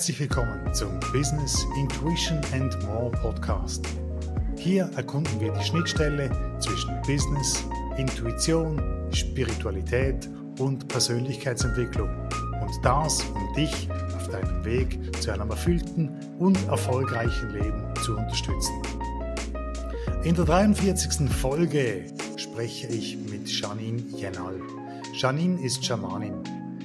Herzlich willkommen zum Business Intuition and More Podcast. Hier erkunden wir die Schnittstelle zwischen Business, Intuition, Spiritualität und Persönlichkeitsentwicklung und das, um dich auf deinem Weg zu einem erfüllten und erfolgreichen Leben zu unterstützen. In der 43. Folge spreche ich mit Janine Jenal. Janine ist Schamanin.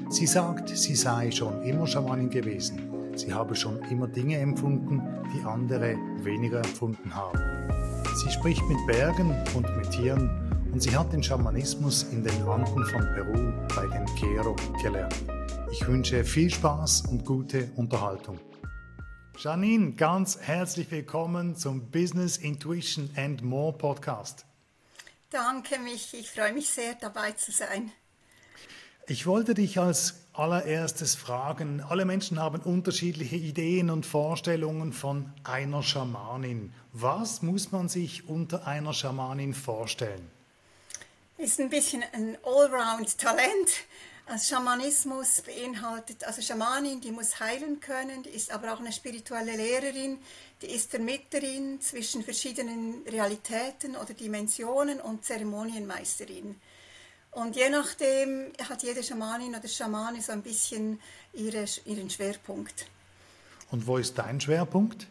Sie sagt, sie sei schon immer Schamanin gewesen. Sie habe schon immer Dinge empfunden, die andere weniger empfunden haben. Sie spricht mit Bergen und mit Tieren und sie hat den Schamanismus in den Anden von Peru bei den Quero gelernt. Ich wünsche viel Spaß und gute Unterhaltung. Janine, ganz herzlich willkommen zum Business Intuition and More Podcast. Danke, mich. Ich freue mich sehr, dabei zu sein. Ich wollte dich als allererstes fragen, alle Menschen haben unterschiedliche Ideen und Vorstellungen von einer Schamanin. Was muss man sich unter einer Schamanin vorstellen? Ist ein bisschen ein Allround-Talent. Also Schamanismus beinhaltet, also Schamanin, die muss heilen können, die ist aber auch eine spirituelle Lehrerin, die ist Vermittlerin zwischen verschiedenen Realitäten oder Dimensionen und Zeremonienmeisterin. Und je nachdem hat jede Schamanin oder Schamane so ein bisschen ihre, ihren Schwerpunkt. Und wo ist dein Schwerpunkt?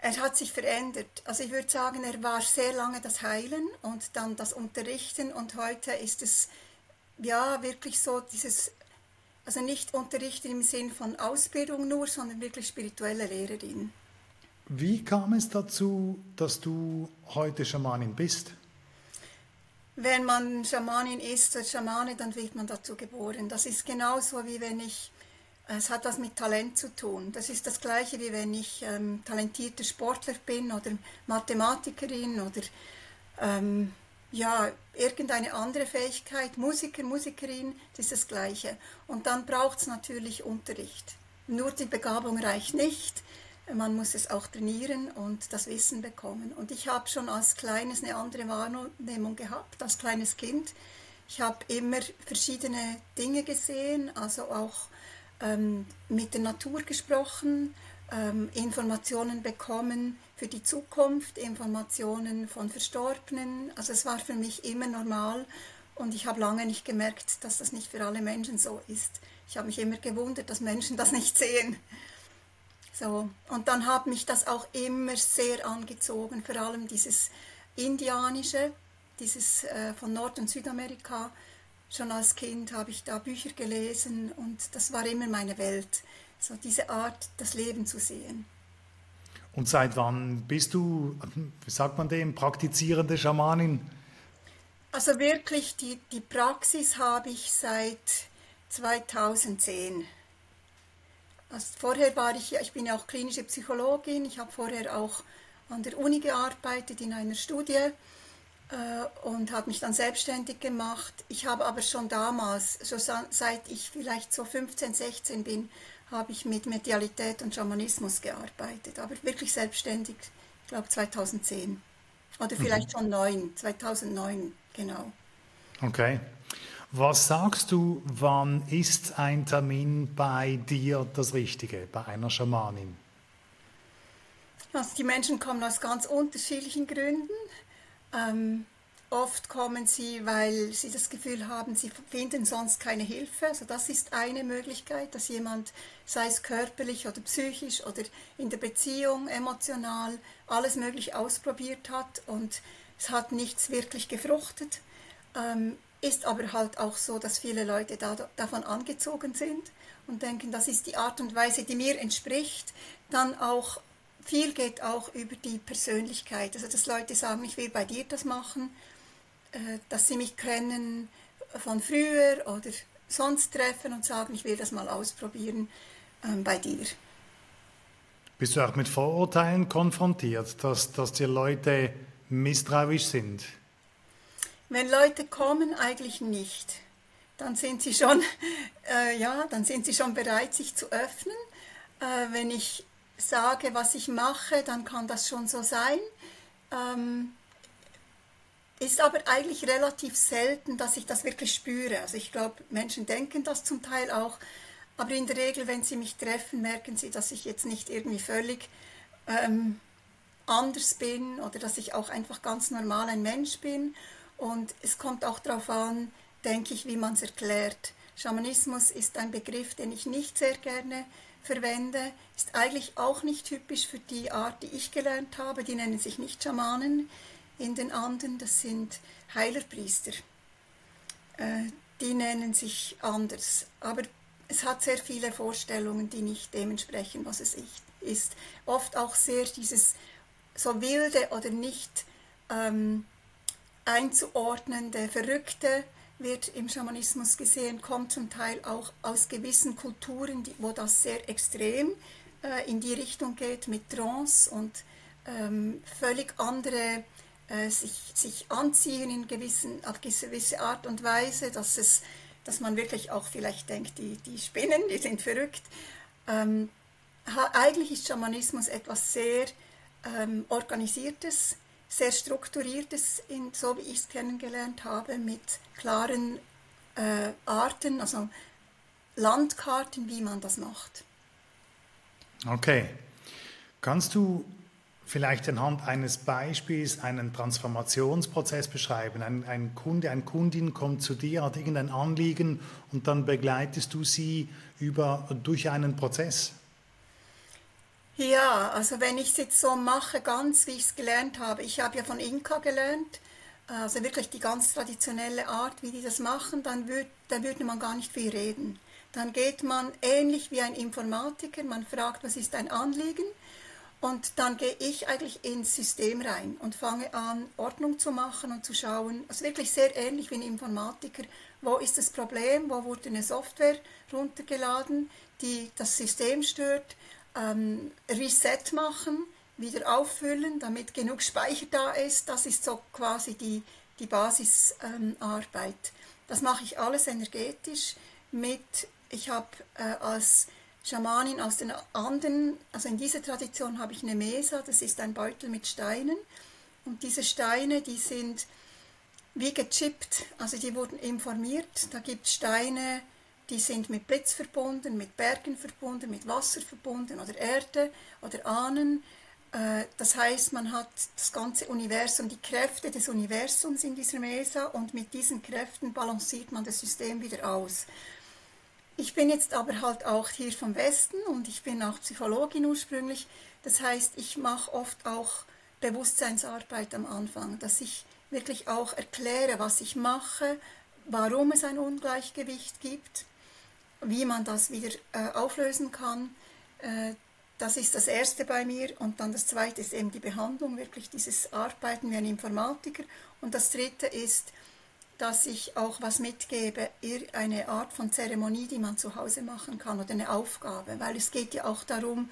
Er hat sich verändert. Also ich würde sagen, er war sehr lange das Heilen und dann das Unterrichten und heute ist es ja wirklich so dieses, also nicht Unterrichten im Sinn von Ausbildung nur, sondern wirklich spirituelle Lehrerin. Wie kam es dazu, dass du heute Schamanin bist? Wenn man Schamanin ist oder Schamane, dann wird man dazu geboren. Das ist genauso wie wenn ich, es hat was mit Talent zu tun. Das ist das gleiche wie wenn ich ähm, talentierter Sportler bin oder Mathematikerin oder ähm, ja, irgendeine andere Fähigkeit, Musiker, Musikerin, das ist das gleiche. Und dann braucht es natürlich Unterricht. Nur die Begabung reicht nicht man muss es auch trainieren und das Wissen bekommen. Und ich habe schon als Kleines eine andere Wahrnehmung gehabt, als kleines Kind. Ich habe immer verschiedene Dinge gesehen, also auch ähm, mit der Natur gesprochen, ähm, Informationen bekommen für die Zukunft, Informationen von Verstorbenen. Also es war für mich immer normal und ich habe lange nicht gemerkt, dass das nicht für alle Menschen so ist. Ich habe mich immer gewundert, dass Menschen das nicht sehen. So. Und dann hat mich das auch immer sehr angezogen, vor allem dieses Indianische, dieses äh, von Nord- und Südamerika. Schon als Kind habe ich da Bücher gelesen und das war immer meine Welt, so diese Art, das Leben zu sehen. Und seit wann bist du, wie sagt man dem, praktizierende Schamanin? Also wirklich, die, die Praxis habe ich seit 2010. Also vorher war ich, ich bin ja auch klinische Psychologin, ich habe vorher auch an der Uni gearbeitet in einer Studie äh, und habe mich dann selbstständig gemacht. Ich habe aber schon damals, schon seit ich vielleicht so 15, 16 bin, habe ich mit Medialität und Schamanismus gearbeitet, aber wirklich selbstständig, ich glaube 2010 oder vielleicht mhm. schon 9, 2009, genau. Okay. Was sagst du, wann ist ein Termin bei dir das Richtige, bei einer Schamanin? Also die Menschen kommen aus ganz unterschiedlichen Gründen. Ähm, oft kommen sie, weil sie das Gefühl haben, sie finden sonst keine Hilfe. Also das ist eine Möglichkeit, dass jemand, sei es körperlich oder psychisch oder in der Beziehung, emotional, alles möglich ausprobiert hat und es hat nichts wirklich gefruchtet. Ähm, ist aber halt auch so, dass viele Leute da, davon angezogen sind und denken, das ist die Art und Weise, die mir entspricht. Dann auch, viel geht auch über die Persönlichkeit. Also, dass Leute sagen, ich will bei dir das machen, äh, dass sie mich kennen von früher oder sonst treffen und sagen, ich will das mal ausprobieren ähm, bei dir. Bist du auch mit Vorurteilen konfrontiert, dass, dass die Leute misstrauisch sind? Wenn Leute kommen, eigentlich nicht. Dann sind sie schon, äh, ja, dann sind sie schon bereit, sich zu öffnen. Äh, wenn ich sage, was ich mache, dann kann das schon so sein. Ähm, ist aber eigentlich relativ selten, dass ich das wirklich spüre. Also ich glaube, Menschen denken das zum Teil auch, Aber in der Regel, wenn sie mich treffen, merken sie, dass ich jetzt nicht irgendwie völlig ähm, anders bin oder dass ich auch einfach ganz normal ein Mensch bin. Und es kommt auch darauf an, denke ich, wie man es erklärt. Schamanismus ist ein Begriff, den ich nicht sehr gerne verwende, ist eigentlich auch nicht typisch für die Art, die ich gelernt habe. Die nennen sich nicht Schamanen in den Anden, das sind Heilerpriester. Äh, die nennen sich anders. Aber es hat sehr viele Vorstellungen, die nicht dementsprechend, was es ist. Oft auch sehr dieses so wilde oder nicht ähm, einzuordnende, verrückte wird im Schamanismus gesehen, kommt zum Teil auch aus gewissen Kulturen, die, wo das sehr extrem äh, in die Richtung geht mit Trance und ähm, völlig andere äh, sich, sich anziehen in gewissen, auf gewisse Art und Weise, dass, es, dass man wirklich auch vielleicht denkt, die, die spinnen, die sind verrückt. Ähm, eigentlich ist Schamanismus etwas sehr ähm, Organisiertes, sehr strukturiertes, in, so wie ich es kennengelernt habe, mit klaren äh, Arten, also Landkarten, wie man das macht. Okay. Kannst du vielleicht anhand eines Beispiels einen Transformationsprozess beschreiben? Ein, ein Kunde, eine Kundin kommt zu dir, hat irgendein Anliegen und dann begleitest du sie über, durch einen Prozess? Ja, also wenn ich es jetzt so mache, ganz wie ich es gelernt habe, ich habe ja von Inka gelernt, also wirklich die ganz traditionelle Art, wie die das machen, dann, würd, dann würde man gar nicht viel reden. Dann geht man ähnlich wie ein Informatiker, man fragt, was ist dein Anliegen? Und dann gehe ich eigentlich ins System rein und fange an, Ordnung zu machen und zu schauen, also wirklich sehr ähnlich wie ein Informatiker, wo ist das Problem, wo wurde eine Software runtergeladen, die das System stört, ähm, Reset machen, wieder auffüllen, damit genug Speicher da ist. Das ist so quasi die, die Basisarbeit. Ähm, das mache ich alles energetisch mit, ich habe äh, als Schamanin aus den Anden, also in dieser Tradition habe ich eine Mesa, das ist ein Beutel mit Steinen. Und diese Steine, die sind wie gechippt, also die wurden informiert. Da gibt es Steine, die sind mit Blitz verbunden, mit Bergen verbunden, mit Wasser verbunden oder Erde oder Ahnen. Äh, das heißt, man hat das ganze Universum, die Kräfte des Universums in dieser Mesa und mit diesen Kräften balanciert man das System wieder aus. Ich bin jetzt aber halt auch hier vom Westen und ich bin auch Psychologin ursprünglich. Das heißt, ich mache oft auch Bewusstseinsarbeit am Anfang, dass ich wirklich auch erkläre, was ich mache, warum es ein Ungleichgewicht gibt wie man das wieder äh, auflösen kann. Äh, das ist das Erste bei mir. Und dann das Zweite ist eben die Behandlung, wirklich dieses Arbeiten wie ein Informatiker. Und das Dritte ist, dass ich auch was mitgebe, eine Art von Zeremonie, die man zu Hause machen kann oder eine Aufgabe, weil es geht ja auch darum,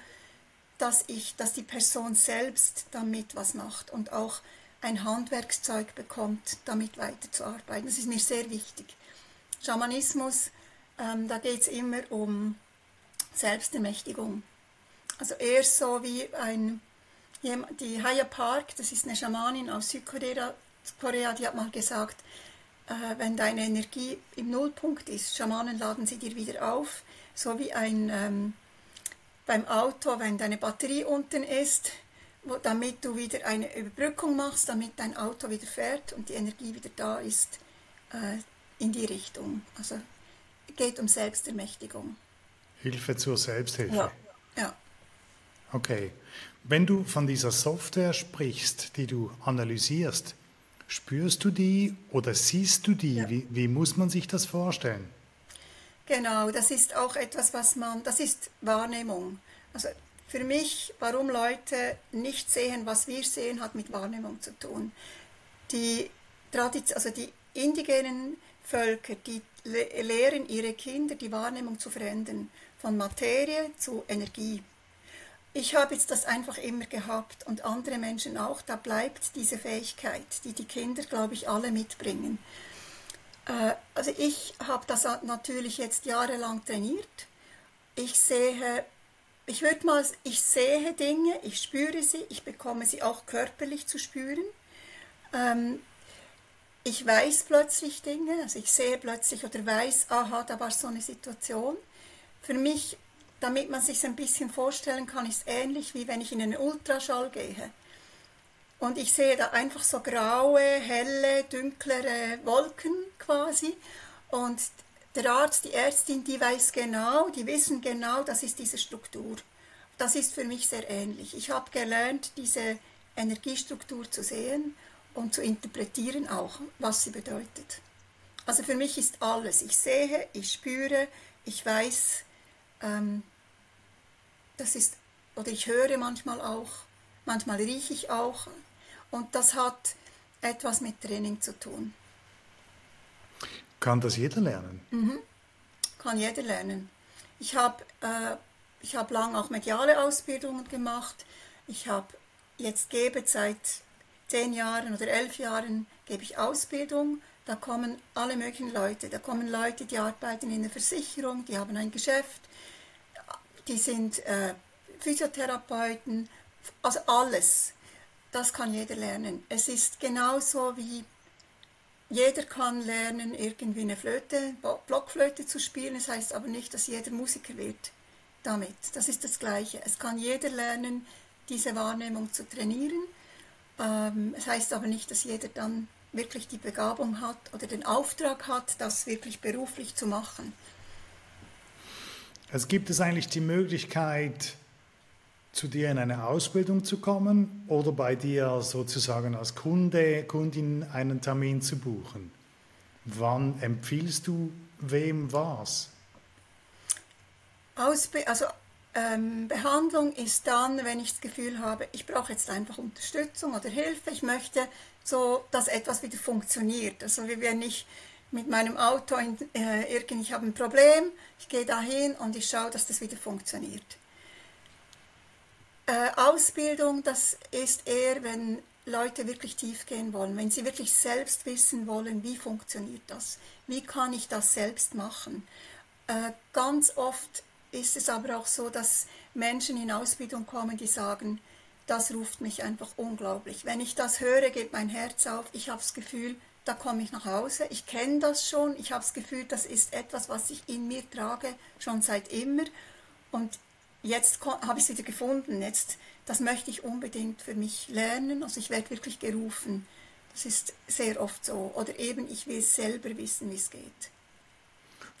dass ich, dass die Person selbst damit was macht und auch ein Handwerkszeug bekommt, damit weiterzuarbeiten. Das ist mir sehr wichtig. Schamanismus ähm, da geht es immer um Selbstermächtigung. Also eher so wie ein, die Haya Park, das ist eine Schamanin aus Südkorea, Korea, die hat mal gesagt, äh, wenn deine Energie im Nullpunkt ist, Schamanen laden sie dir wieder auf, so wie ein, ähm, beim Auto, wenn deine Batterie unten ist, wo, damit du wieder eine Überbrückung machst, damit dein Auto wieder fährt und die Energie wieder da ist, äh, in die Richtung. Also geht um Selbstermächtigung. Hilfe zur Selbsthilfe. Ja. ja. Okay. Wenn du von dieser Software sprichst, die du analysierst, spürst du die oder siehst du die? Ja. Wie, wie muss man sich das vorstellen? Genau, das ist auch etwas, was man, das ist Wahrnehmung. Also für mich, warum Leute nicht sehen, was wir sehen, hat mit Wahrnehmung zu tun. Die, also die indigenen Völker, die lehren ihre Kinder die Wahrnehmung zu verändern, von Materie zu Energie. Ich habe jetzt das einfach immer gehabt und andere Menschen auch. Da bleibt diese Fähigkeit, die die Kinder, glaube ich, alle mitbringen. Äh, also ich habe das natürlich jetzt jahrelang trainiert. Ich sehe, ich würde mal, ich sehe Dinge, ich spüre sie, ich bekomme sie auch körperlich zu spüren. Ich weiß plötzlich Dinge, also ich sehe plötzlich oder weiß, aha, da war so eine Situation. für mich, damit man sich ein bisschen vorstellen kann, ist ähnlich wie wenn ich in einen Ultraschall gehe. Und ich sehe da einfach so graue, helle, dunklere Wolken quasi. Und der Arzt, die Ärztin, die weiß genau, die wissen genau, das ist diese Struktur. Das ist für mich sehr ähnlich. Ich habe gelernt, diese Energiestruktur zu sehen und zu interpretieren auch, was sie bedeutet. Also für mich ist alles. Ich sehe, ich spüre, ich weiß, ähm, das ist, oder ich höre manchmal auch, manchmal rieche ich auch. Und das hat etwas mit Training zu tun. Kann das jeder lernen? Mhm. Kann jeder lernen. Ich habe äh, hab lange auch mediale Ausbildungen gemacht. Ich habe jetzt gebe seit zehn Jahren oder elf Jahren gebe ich Ausbildung. Da kommen alle möglichen Leute. Da kommen Leute, die arbeiten in der Versicherung, die haben ein Geschäft, die sind äh, Physiotherapeuten, also alles. Das kann jeder lernen. Es ist genauso wie jeder kann lernen, irgendwie eine Flöte, Blockflöte zu spielen. Das heißt aber nicht, dass jeder Musiker wird damit. Das ist das Gleiche. Es kann jeder lernen, diese Wahrnehmung zu trainieren. Ähm, es heißt aber nicht, dass jeder dann wirklich die Begabung hat oder den Auftrag hat, das wirklich beruflich zu machen. Es gibt es eigentlich die Möglichkeit, zu dir in eine Ausbildung zu kommen oder bei dir sozusagen als Kunde, Kundin einen Termin zu buchen. Wann empfiehlst du wem was? Ausbe also ähm, Behandlung ist dann, wenn ich das Gefühl habe, ich brauche jetzt einfach Unterstützung oder Hilfe, ich möchte so, dass etwas wieder funktioniert. Also wie wenn ich mit meinem Auto in, äh, irgendwie, habe ein Problem, ich gehe dahin und ich schaue, dass das wieder funktioniert. Äh, Ausbildung, das ist eher, wenn Leute wirklich tief gehen wollen, wenn sie wirklich selbst wissen wollen, wie funktioniert das, wie kann ich das selbst machen. Äh, ganz oft ist es aber auch so, dass Menschen in Ausbildung kommen, die sagen, das ruft mich einfach unglaublich. Wenn ich das höre, geht mein Herz auf. Ich habe das Gefühl, da komme ich nach Hause. Ich kenne das schon. Ich habe das Gefühl, das ist etwas, was ich in mir trage, schon seit immer. Und jetzt habe ich es wieder gefunden. Jetzt, das möchte ich unbedingt für mich lernen. Also ich werde wirklich gerufen. Das ist sehr oft so. Oder eben, ich will selber wissen, wie es geht.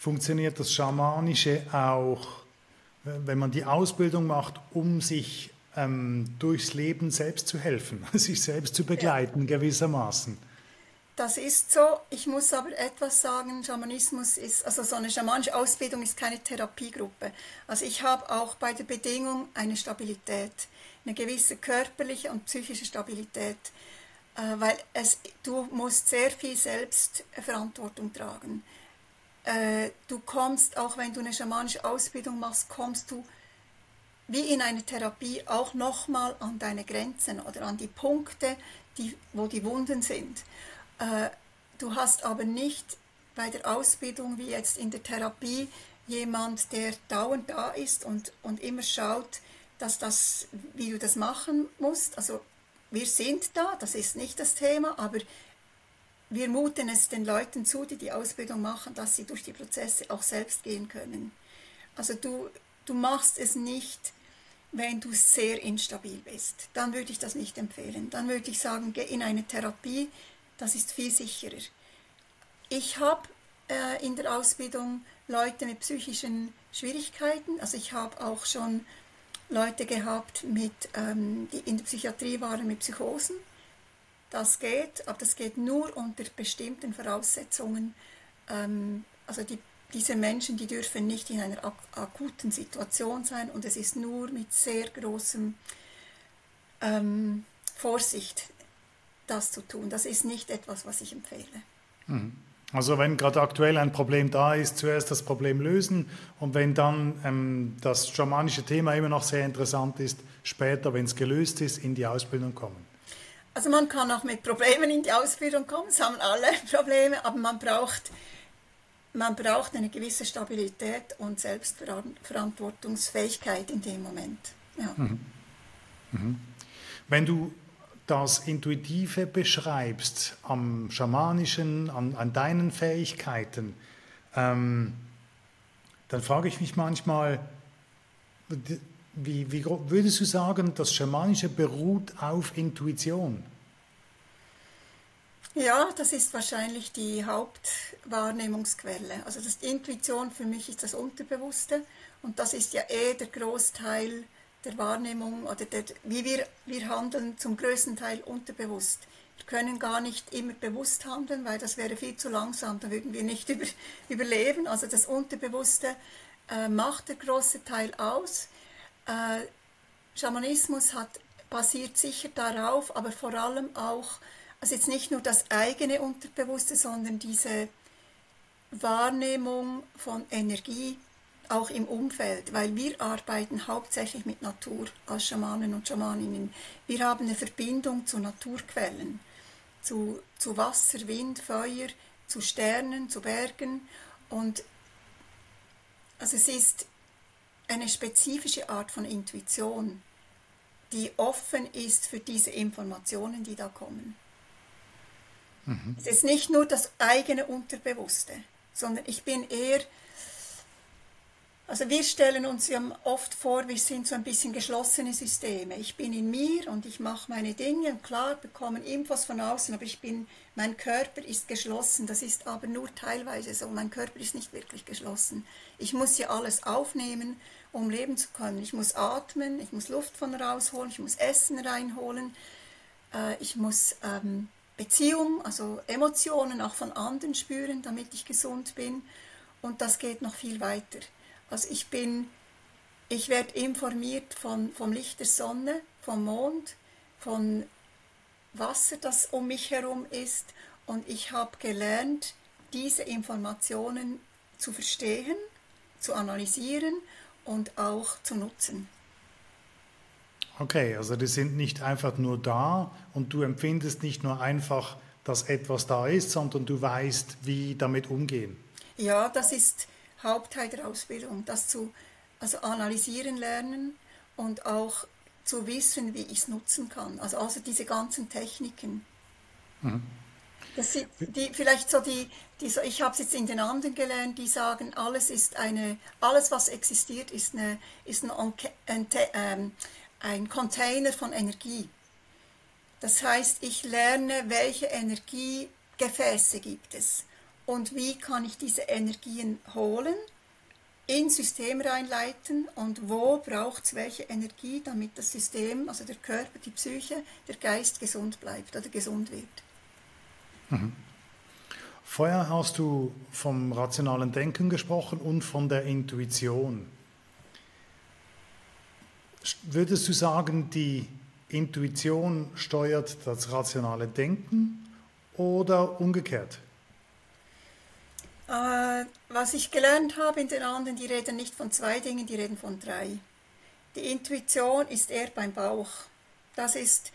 Funktioniert das Schamanische auch, wenn man die Ausbildung macht, um sich ähm, durchs Leben selbst zu helfen, sich selbst zu begleiten ja. gewissermaßen? Das ist so. Ich muss aber etwas sagen, Schamanismus ist, also so eine schamanische Ausbildung ist keine Therapiegruppe. Also ich habe auch bei der Bedingung eine Stabilität, eine gewisse körperliche und psychische Stabilität, äh, weil es, du musst sehr viel Selbstverantwortung tragen. Äh, du kommst, auch wenn du eine schamanische Ausbildung machst, kommst du wie in einer Therapie auch nochmal an deine Grenzen oder an die Punkte, die, wo die Wunden sind. Äh, du hast aber nicht bei der Ausbildung wie jetzt in der Therapie jemand, der dauernd da ist und, und immer schaut, dass das, wie du das machen musst. Also wir sind da, das ist nicht das Thema, aber wir muten es den Leuten zu, die die Ausbildung machen, dass sie durch die Prozesse auch selbst gehen können. Also du, du machst es nicht, wenn du sehr instabil bist. Dann würde ich das nicht empfehlen. Dann würde ich sagen, geh in eine Therapie, das ist viel sicherer. Ich habe äh, in der Ausbildung Leute mit psychischen Schwierigkeiten, also ich habe auch schon Leute gehabt, mit, ähm, die in der Psychiatrie waren mit Psychosen. Das geht, aber das geht nur unter bestimmten Voraussetzungen. Ähm, also die, diese Menschen, die dürfen nicht in einer ak akuten Situation sein und es ist nur mit sehr großem ähm, Vorsicht das zu tun. Das ist nicht etwas, was ich empfehle. Mhm. Also wenn gerade aktuell ein Problem da ist, zuerst das Problem lösen und wenn dann ähm, das schamanische Thema immer noch sehr interessant ist, später, wenn es gelöst ist, in die Ausbildung kommen. Also man kann auch mit Problemen in die Ausbildung kommen, es haben alle Probleme, aber man braucht, man braucht eine gewisse Stabilität und Selbstverantwortungsfähigkeit in dem Moment. Ja. Mhm. Mhm. Wenn du das Intuitive beschreibst, am Schamanischen, an, an deinen Fähigkeiten, ähm, dann frage ich mich manchmal, wie, wie würdest du sagen, das Schamanische beruht auf Intuition? Ja, das ist wahrscheinlich die Hauptwahrnehmungsquelle. Also das Intuition für mich ist das Unterbewusste und das ist ja eh der Großteil der Wahrnehmung oder der, wie wir, wir handeln zum größten Teil unterbewusst. Wir können gar nicht immer bewusst handeln, weil das wäre viel zu langsam, da würden wir nicht über, überleben. Also das Unterbewusste äh, macht der große Teil aus. Äh, Schamanismus hat, basiert sicher darauf, aber vor allem auch also jetzt nicht nur das eigene Unterbewusste, sondern diese Wahrnehmung von Energie auch im Umfeld, weil wir arbeiten hauptsächlich mit Natur als Schamanen und Schamaninnen. Wir haben eine Verbindung zu Naturquellen, zu, zu Wasser, Wind, Feuer, zu Sternen, zu Bergen und also es ist eine spezifische Art von Intuition, die offen ist für diese Informationen, die da kommen. Mhm. Es ist nicht nur das eigene Unterbewusste, sondern ich bin eher, also wir stellen uns ja oft vor, wir sind so ein bisschen geschlossene Systeme. Ich bin in mir und ich mache meine Dinge und klar bekommen Infos von außen, aber ich bin, mein Körper ist geschlossen. Das ist aber nur teilweise so. Mein Körper ist nicht wirklich geschlossen. Ich muss ja alles aufnehmen, um leben zu können. Ich muss atmen, ich muss Luft von rausholen, ich muss Essen reinholen, äh, ich muss ähm, Beziehung, also Emotionen auch von anderen spüren, damit ich gesund bin. Und das geht noch viel weiter. Also ich bin, ich werde informiert von, vom Licht der Sonne, vom Mond, von Wasser, das um mich herum ist. Und ich habe gelernt, diese Informationen zu verstehen, zu analysieren und auch zu nutzen. Okay, also die sind nicht einfach nur da und du empfindest nicht nur einfach, dass etwas da ist, sondern du weißt, wie damit umgehen. Ja, das ist Hauptteil der Ausbildung, das zu also analysieren lernen und auch zu wissen, wie ich es nutzen kann. Also, also diese ganzen Techniken. Mhm. Das sind die, vielleicht so die, die ich habe es jetzt in den anderen gelernt, die sagen, alles ist eine, alles was existiert, ist eine, ist ein, ein, ein, ein Container von Energie. Das heißt, ich lerne, welche Energiegefäße gibt es und wie kann ich diese Energien holen, ins System reinleiten und wo braucht es welche Energie, damit das System, also der Körper, die Psyche, der Geist gesund bleibt oder gesund wird. Mhm. Vorher hast du vom rationalen Denken gesprochen und von der Intuition. Würdest du sagen, die Intuition steuert das rationale Denken oder umgekehrt? Äh, was ich gelernt habe in den anderen, die reden nicht von zwei Dingen, die reden von drei. Die Intuition ist eher beim Bauch. Das ist,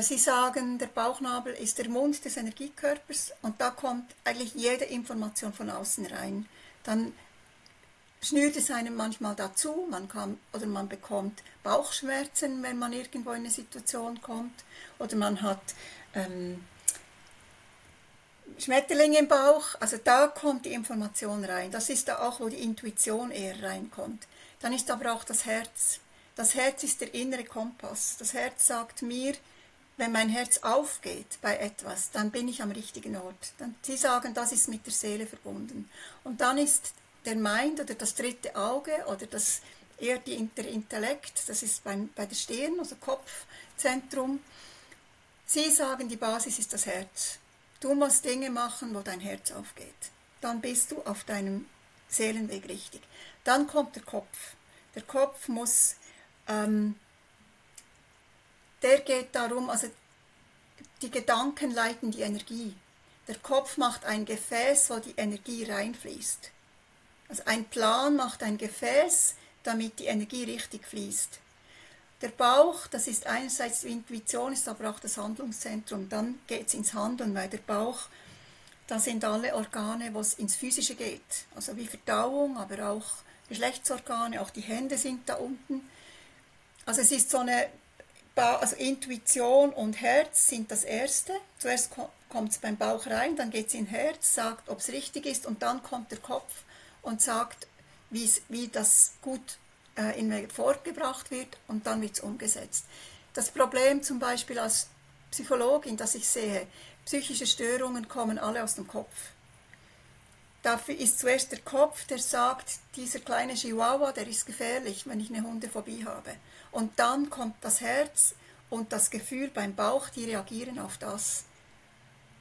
sie sagen, der Bauchnabel ist der Mund des Energiekörpers und da kommt eigentlich jede Information von außen rein. Dann schnürt es einem manchmal dazu, man kann oder man bekommt Bauchschmerzen, wenn man irgendwo in eine Situation kommt, oder man hat ähm, Schmetterlinge im Bauch, also da kommt die Information rein. Das ist da auch, wo die Intuition eher reinkommt. Dann ist aber auch das Herz. Das Herz ist der innere Kompass. Das Herz sagt mir, wenn mein Herz aufgeht bei etwas, dann bin ich am richtigen Ort. Dann, sie sagen, das ist mit der Seele verbunden. Und dann ist der Mind oder das dritte Auge oder das eher die, der Intellekt, das ist beim, bei der Stirn, also Kopfzentrum. Sie sagen, die Basis ist das Herz. Du musst Dinge machen, wo dein Herz aufgeht. Dann bist du auf deinem Seelenweg richtig. Dann kommt der Kopf. Der Kopf muss, ähm, der geht darum, also die Gedanken leiten die Energie. Der Kopf macht ein Gefäß, wo die Energie reinfließt. Also ein Plan macht ein Gefäß, damit die Energie richtig fließt. Der Bauch, das ist einerseits die Intuition, ist aber auch das Handlungszentrum. Dann geht es ins Handeln, weil der Bauch, da sind alle Organe, wo es ins Physische geht. Also wie Verdauung, aber auch Geschlechtsorgane, auch die Hände sind da unten. Also es ist so eine, also Intuition und Herz sind das Erste. Zuerst kommt es beim Bauch rein, dann geht es in Herz, sagt, ob es richtig ist und dann kommt der Kopf und sagt, wie das gut äh, in mir vorgebracht wird und dann wird es umgesetzt. Das Problem zum Beispiel als Psychologin, das ich sehe, psychische Störungen kommen alle aus dem Kopf. Dafür ist zuerst der Kopf, der sagt, dieser kleine Chihuahua, der ist gefährlich, wenn ich eine Hundephobie habe. Und dann kommt das Herz und das Gefühl beim Bauch, die reagieren auf das.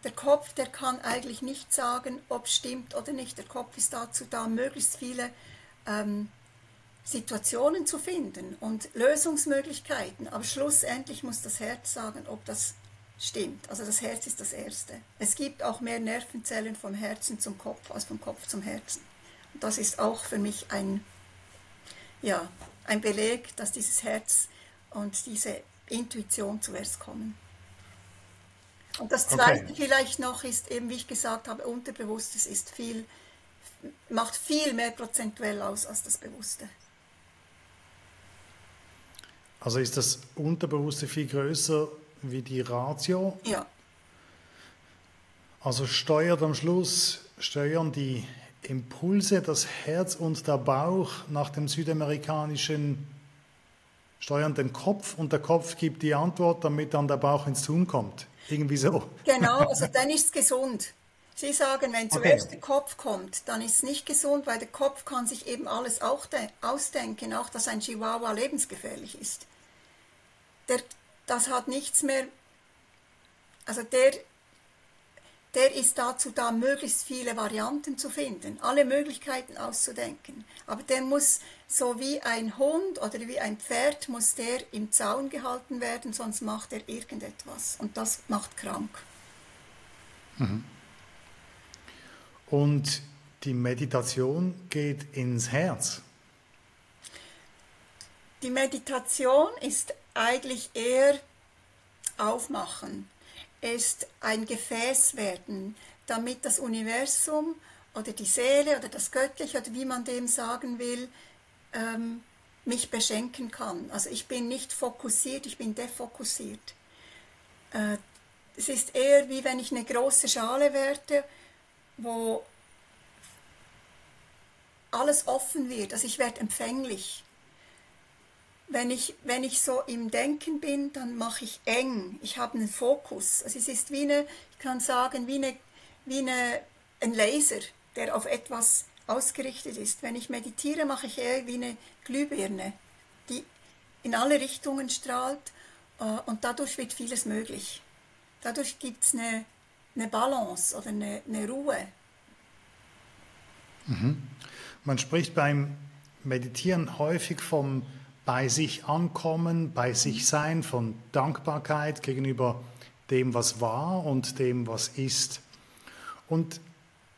Der Kopf, der kann eigentlich nicht sagen, ob es stimmt oder nicht. Der Kopf ist dazu da, möglichst viele ähm, Situationen zu finden und Lösungsmöglichkeiten. Aber schlussendlich muss das Herz sagen, ob das stimmt. Also das Herz ist das Erste. Es gibt auch mehr Nervenzellen vom Herzen zum Kopf als vom Kopf zum Herzen. Und das ist auch für mich ein, ja, ein Beleg, dass dieses Herz und diese Intuition zuerst kommen. Und das Zweite okay. vielleicht noch ist eben, wie ich gesagt habe, Unterbewusstes ist viel, macht viel mehr prozentuell aus als das Bewusste. Also ist das Unterbewusste viel größer wie die Ratio? Ja. Also steuert am Schluss, steuern die Impulse, das Herz und der Bauch nach dem südamerikanischen, steuern den Kopf und der Kopf gibt die Antwort, damit dann der Bauch ins Tun kommt. Irgendwie so. Genau, also dann ist es gesund. Sie sagen, wenn zuerst okay. der Kopf kommt, dann ist es nicht gesund, weil der Kopf kann sich eben alles auch ausdenken, auch dass ein Chihuahua lebensgefährlich ist. Der, das hat nichts mehr, also der, der ist dazu da, möglichst viele Varianten zu finden, alle Möglichkeiten auszudenken. Aber der muss, so wie ein Hund oder wie ein Pferd, muss der im Zaun gehalten werden, sonst macht er irgendetwas. Und das macht krank. Mhm. Und die Meditation geht ins Herz. Die Meditation ist eigentlich eher aufmachen, ist ein Gefäß werden, damit das Universum oder die Seele oder das Göttliche oder wie man dem sagen will, ähm, mich beschenken kann. Also ich bin nicht fokussiert, ich bin defokussiert. Äh, es ist eher wie wenn ich eine große Schale werde, wo alles offen wird. Also ich werde empfänglich wenn ich, wenn ich so im Denken bin, dann mache ich eng. Ich habe einen Fokus. Also es ist wie eine, ich kann sagen, wie, eine, wie eine, ein Laser, der auf etwas ausgerichtet ist. Wenn ich meditiere, mache ich eher wie eine Glühbirne, die in alle Richtungen strahlt äh, und dadurch wird vieles möglich. Dadurch gibt es eine, eine Balance oder eine, eine Ruhe. Mhm. Man spricht beim Meditieren häufig vom bei sich ankommen, bei sich sein, von Dankbarkeit gegenüber dem, was war und dem, was ist. Und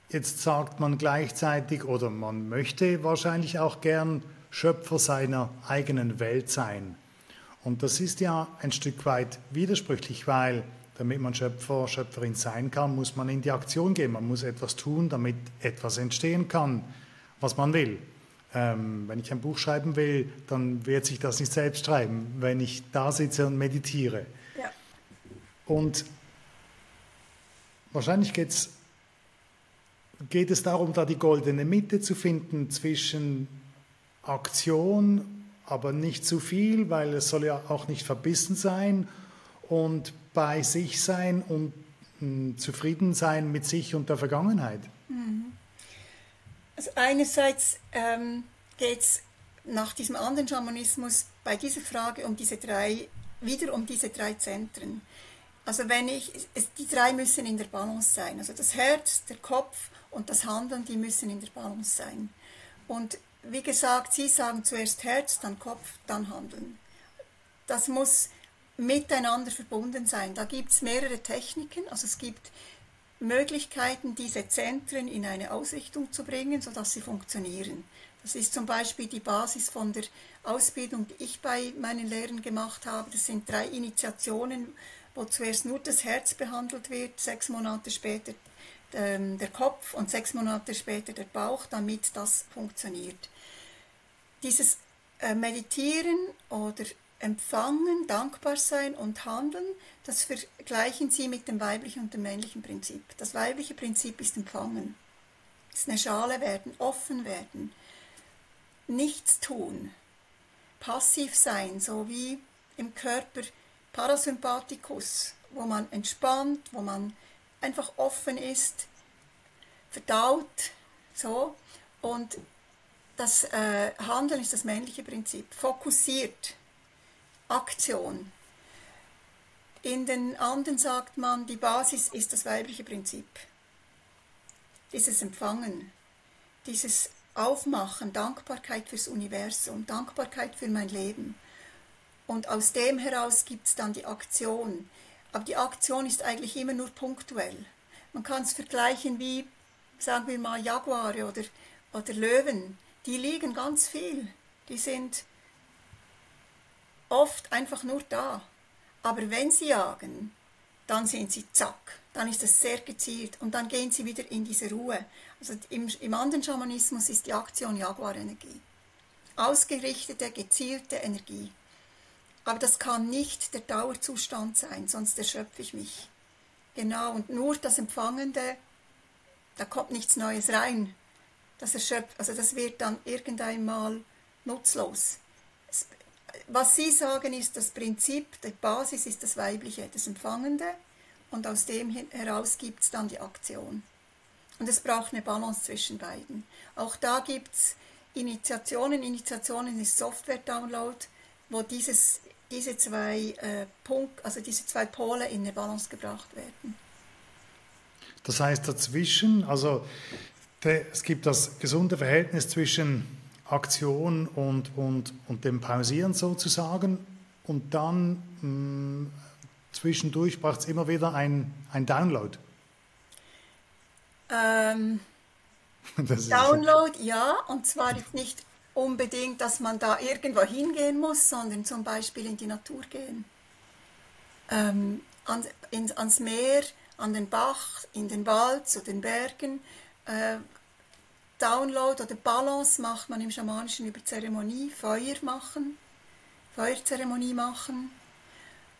jetzt sagt man gleichzeitig oder man möchte wahrscheinlich auch gern Schöpfer seiner eigenen Welt sein. Und das ist ja ein Stück weit widersprüchlich, weil damit man Schöpfer, Schöpferin sein kann, muss man in die Aktion gehen. Man muss etwas tun, damit etwas entstehen kann, was man will. Ähm, wenn ich ein Buch schreiben will, dann wird sich das nicht selbst schreiben, wenn ich da sitze und meditiere. Ja. Und wahrscheinlich geht's, geht es darum, da die goldene Mitte zu finden zwischen Aktion, aber nicht zu viel, weil es soll ja auch nicht verbissen sein und bei sich sein und mh, hm, zufrieden sein mit sich und der Vergangenheit. Mhm. Also einerseits ähm, geht es nach diesem anderen Schamanismus bei dieser Frage um diese drei, wieder um diese drei Zentren. Also wenn ich, es, die drei müssen in der Balance sein. Also das Herz, der Kopf und das Handeln, die müssen in der Balance sein. Und wie gesagt, Sie sagen zuerst Herz, dann Kopf, dann Handeln. Das muss miteinander verbunden sein. Da gibt es mehrere Techniken. Also es gibt Möglichkeiten, diese Zentren in eine Ausrichtung zu bringen, sodass sie funktionieren. Das ist zum Beispiel die Basis von der Ausbildung, die ich bei meinen Lehrern gemacht habe. Das sind drei Initiationen, wo zuerst nur das Herz behandelt wird, sechs Monate später ähm, der Kopf und sechs Monate später der Bauch, damit das funktioniert. Dieses äh, Meditieren oder Empfangen, dankbar sein und handeln, das vergleichen sie mit dem weiblichen und dem männlichen Prinzip. Das weibliche Prinzip ist Empfangen. Es ist eine Schale werden, offen werden. nichts tun, passiv sein, so wie im Körper Parasympathikus, wo man entspannt, wo man einfach offen ist, verdaut, so. Und das äh, Handeln ist das männliche Prinzip. Fokussiert, Aktion. In den Anden sagt man, die Basis ist das weibliche Prinzip. Dieses Empfangen, dieses Aufmachen, Dankbarkeit fürs Universum, Dankbarkeit für mein Leben. Und aus dem heraus gibt es dann die Aktion. Aber die Aktion ist eigentlich immer nur punktuell. Man kann es vergleichen wie, sagen wir mal, Jaguare oder, oder Löwen. Die liegen ganz viel. Die sind oft einfach nur da. Aber wenn sie jagen, dann sind sie zack, dann ist es sehr gezielt und dann gehen sie wieder in diese Ruhe. Also im, im anderen Schamanismus ist die Aktion Jaguarenergie. Ausgerichtete, gezielte Energie. Aber das kann nicht der Dauerzustand sein, sonst erschöpfe ich mich. Genau, und nur das Empfangende, da kommt nichts Neues rein. Das erschöpft, also das wird dann irgendeinmal nutzlos. Was Sie sagen, ist das Prinzip, die Basis ist das Weibliche, das Empfangende, und aus dem heraus gibt es dann die Aktion. Und es braucht eine Balance zwischen beiden. Auch da gibt es Initiationen. Initiationen ist Software-Download, wo dieses, diese, zwei, äh, Punkt, also diese zwei Pole in eine Balance gebracht werden. Das heißt dazwischen, also es gibt das gesunde Verhältnis zwischen Aktion und, und, und dem Pausieren sozusagen und dann mh, mm, zwischendurch braucht es immer wieder ein, ein Download. Ähm, Download, ja, und zwar nicht unbedingt, dass man da irgendwo hingehen muss, sondern zum Beispiel in die Natur gehen. Ähm, an, in, ans Meer, an den Bach, in den Wald, zu den Bergen. Äh, Download oder Balance macht man im Schamanischen über Zeremonie, Feuer machen, Feuerzeremonie machen,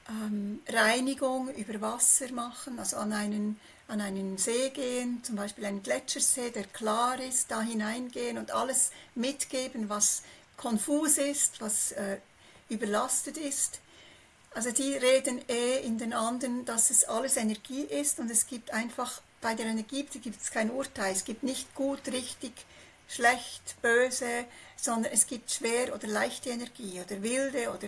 ähm, Reinigung über Wasser machen, also an einen an einen See gehen, zum Beispiel einen Gletschersee, der klar ist, da hineingehen und alles mitgeben, was konfus ist, was äh, überlastet ist. Also die reden eh in den anderen, dass es alles Energie ist und es gibt einfach, bei der Energie gibt es kein Urteil, es gibt nicht gut, richtig, schlecht, böse, sondern es gibt schwer oder leichte Energie oder wilde oder,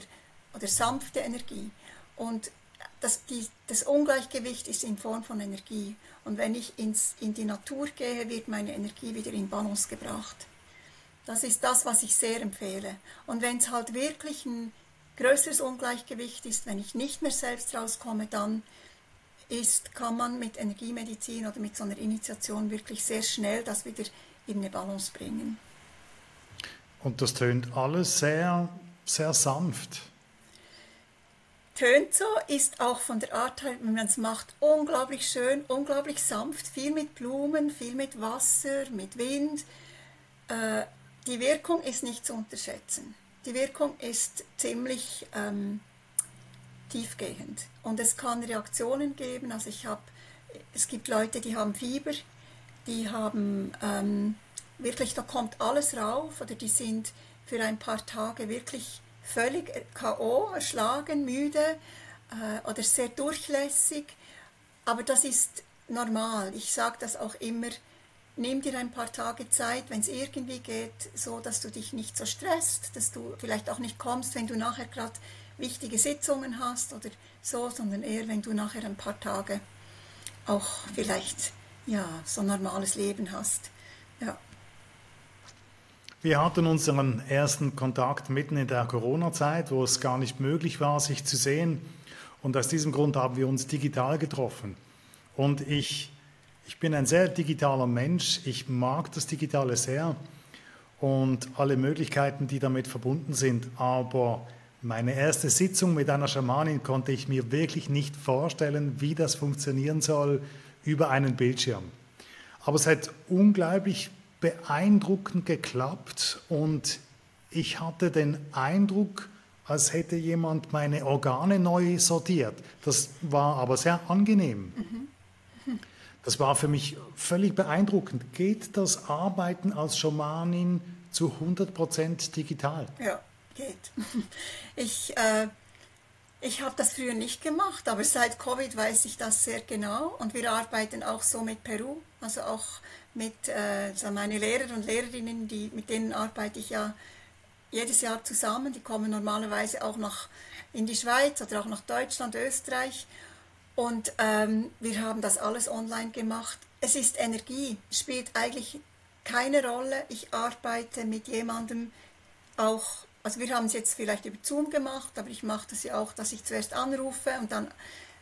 oder sanfte Energie. Und das, die, das Ungleichgewicht ist in Form von Energie. Und wenn ich ins, in die Natur gehe, wird meine Energie wieder in Balance gebracht. Das ist das, was ich sehr empfehle. Und wenn es halt wirklich ein größeres Ungleichgewicht ist, wenn ich nicht mehr selbst rauskomme, dann ist, kann man mit Energiemedizin oder mit so einer Initiation wirklich sehr schnell das wieder in eine Balance bringen. Und das tönt alles sehr, sehr sanft tönt so, ist auch von der Art her, wie man es macht, unglaublich schön, unglaublich sanft, viel mit Blumen, viel mit Wasser, mit Wind. Äh, die Wirkung ist nicht zu unterschätzen. Die Wirkung ist ziemlich ähm, tiefgehend und es kann Reaktionen geben. Also ich habe, es gibt Leute, die haben Fieber, die haben ähm, wirklich, da kommt alles rauf oder die sind für ein paar Tage wirklich völlig K.O., erschlagen, müde äh, oder sehr durchlässig. Aber das ist normal. Ich sage das auch immer. Nimm dir ein paar Tage Zeit, wenn es irgendwie geht, so dass du dich nicht so stresst, dass du vielleicht auch nicht kommst, wenn du nachher gerade wichtige Sitzungen hast oder so, sondern eher, wenn du nachher ein paar Tage auch vielleicht ja so ein normales Leben hast. Ja. Wir hatten unseren ersten Kontakt mitten in der Corona-Zeit, wo es gar nicht möglich war, sich zu sehen. Und aus diesem Grund haben wir uns digital getroffen. Und ich, ich bin ein sehr digitaler Mensch. Ich mag das Digitale sehr und alle Möglichkeiten, die damit verbunden sind. Aber meine erste Sitzung mit einer Schamanin konnte ich mir wirklich nicht vorstellen, wie das funktionieren soll über einen Bildschirm. Aber es hat unglaublich beeindruckend geklappt und ich hatte den Eindruck, als hätte jemand meine Organe neu sortiert. Das war aber sehr angenehm. Das war für mich völlig beeindruckend. Geht das Arbeiten als Schamanin zu 100% digital. Ja, geht. Ich, äh, ich habe das früher nicht gemacht, aber seit Covid weiß ich das sehr genau und wir arbeiten auch so mit Peru, also auch mit äh, so meine Lehrer und Lehrerinnen, die, mit denen arbeite ich ja jedes Jahr zusammen. Die kommen normalerweise auch nach, in die Schweiz oder auch nach Deutschland, Österreich. Und ähm, wir haben das alles online gemacht. Es ist Energie, spielt eigentlich keine Rolle. Ich arbeite mit jemandem auch, also wir haben es jetzt vielleicht über Zoom gemacht, aber ich mache das ja auch, dass ich zuerst anrufe und dann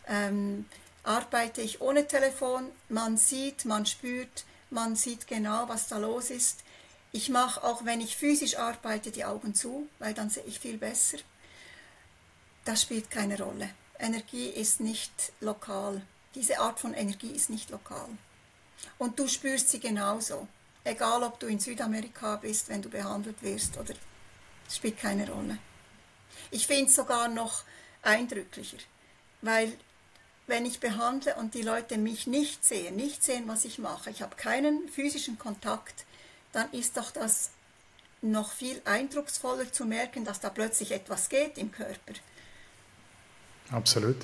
ähm, arbeite ich ohne Telefon. Man sieht, man spürt, man sieht genau, was da los ist. Ich mache auch, wenn ich physisch arbeite, die Augen zu, weil dann sehe ich viel besser. Das spielt keine Rolle. Energie ist nicht lokal. Diese Art von Energie ist nicht lokal. Und du spürst sie genauso. Egal, ob du in Südamerika bist, wenn du behandelt wirst oder spielt keine Rolle. Ich finde es sogar noch eindrücklicher, weil wenn ich behandle und die Leute mich nicht sehen, nicht sehen, was ich mache, ich habe keinen physischen Kontakt, dann ist doch das noch viel eindrucksvoller zu merken, dass da plötzlich etwas geht im Körper. Absolut.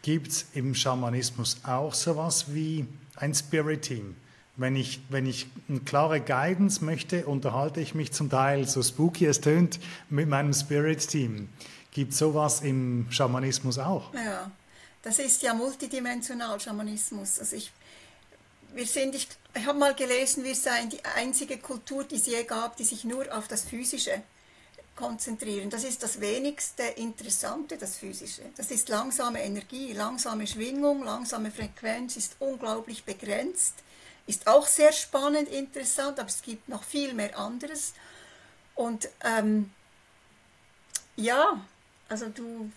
Gibt es im Schamanismus auch sowas wie ein Spirit-Team? Wenn ich, wenn ich eine klare Guidance möchte, unterhalte ich mich zum Teil, so spooky es tönt, mit meinem Spirit-Team. Gibt sowas im Schamanismus auch? Ja, das ist ja multidimensional Schamanismus. Also ich, wir sind, ich, ich habe mal gelesen, wir seien die einzige Kultur, die es je gab, die sich nur auf das Physische konzentrieren. Das ist das wenigste Interessante, das Physische. Das ist langsame Energie, langsame Schwingung, langsame Frequenz, ist unglaublich begrenzt, ist auch sehr spannend, interessant, aber es gibt noch viel mehr anderes. Und ähm, ja, also du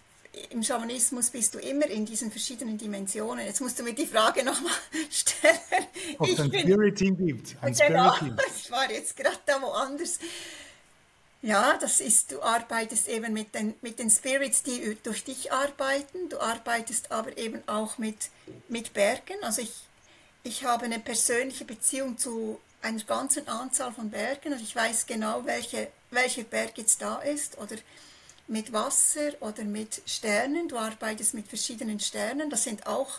im Schamanismus bist du immer in diesen verschiedenen Dimensionen. Jetzt musst du mir die Frage nochmal stellen. Ob es ein Spirit-Team gibt. Ein genau, Spirit-Team. Ich war jetzt gerade da woanders. Ja, das ist, du arbeitest eben mit den, mit den Spirits, die durch dich arbeiten. Du arbeitest aber eben auch mit, mit Bergen. Also ich, ich habe eine persönliche Beziehung zu einer ganzen Anzahl von Bergen und ich weiß genau, welche, welcher Berg jetzt da ist oder mit Wasser oder mit Sternen. Du arbeitest mit verschiedenen Sternen. Das sind auch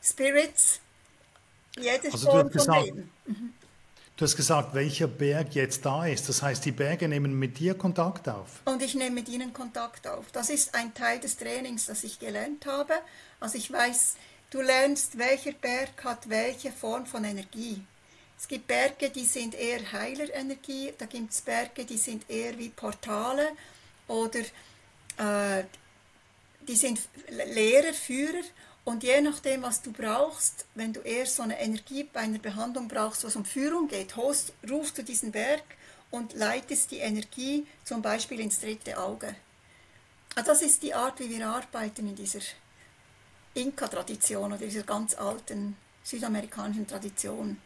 Spirits. Jedes also Form von Leben. Mhm. Du hast gesagt, welcher Berg jetzt da ist. Das heißt, die Berge nehmen mit dir Kontakt auf. Und ich nehme mit ihnen Kontakt auf. Das ist ein Teil des Trainings, das ich gelernt habe. Also ich weiß, du lernst, welcher Berg hat welche Form von Energie. Es gibt Berge, die sind eher Heilerenergie, da gibt es Berge, die sind eher wie Portale oder äh, die sind Lehrer, Führer und je nachdem, was du brauchst, wenn du eher so eine Energie bei einer Behandlung brauchst, wo es um Führung geht, host, rufst du diesen Berg und leitest die Energie zum Beispiel ins dritte Auge. Also das ist die Art, wie wir arbeiten in dieser Inka-Tradition oder dieser ganz alten südamerikanischen Tradition.